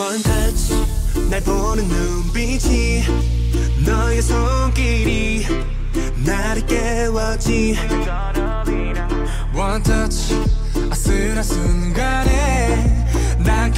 One touch. 날 보는 눈빛이 너의 손길이 나를 깨웠지. One touch. 아슬한 순간에 난없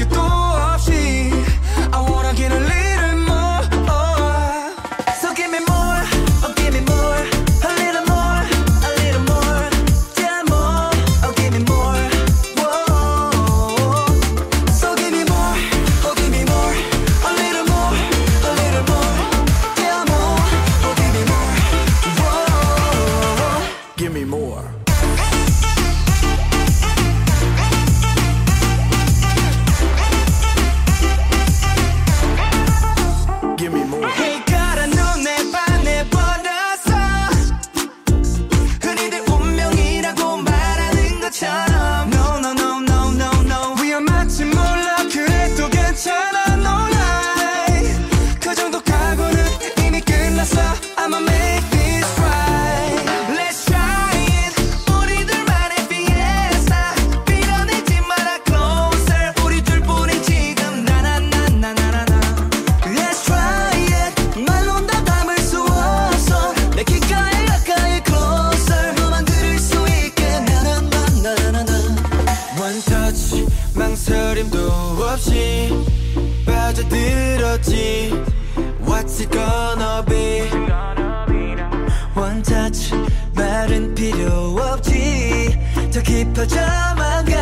없이 빠져들었지 What's it gonna be One touch 말은 필요 없지 더 깊어져만 가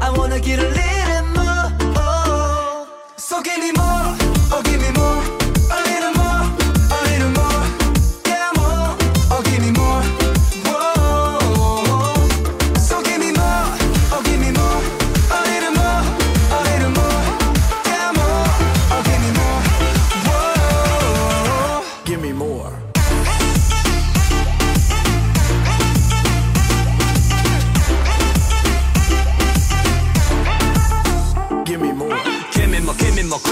I wanna get a little more So give me more,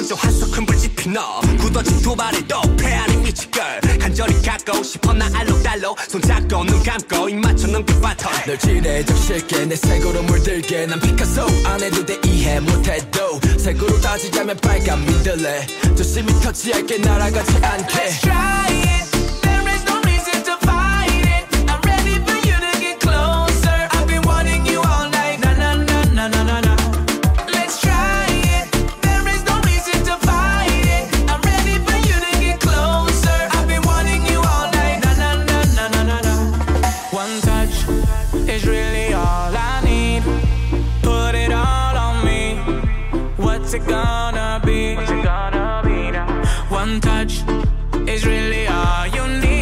개미먹 건조한 소큰 불지피 너. 굳어진 두 발에 또패 아닌 미치걸 간절히 갖고 싶어 나 알록달록 손잡고 눈 감고 입 맞춰 넘길 바톤 널 지레적 쉽게 내 색으로 물들게. 난 피카소 안 해도 돼 이해 못해도. 색으로 따지자면 빨간 민들레. 조심히 터치할게 날아가지 않게 is really all you need.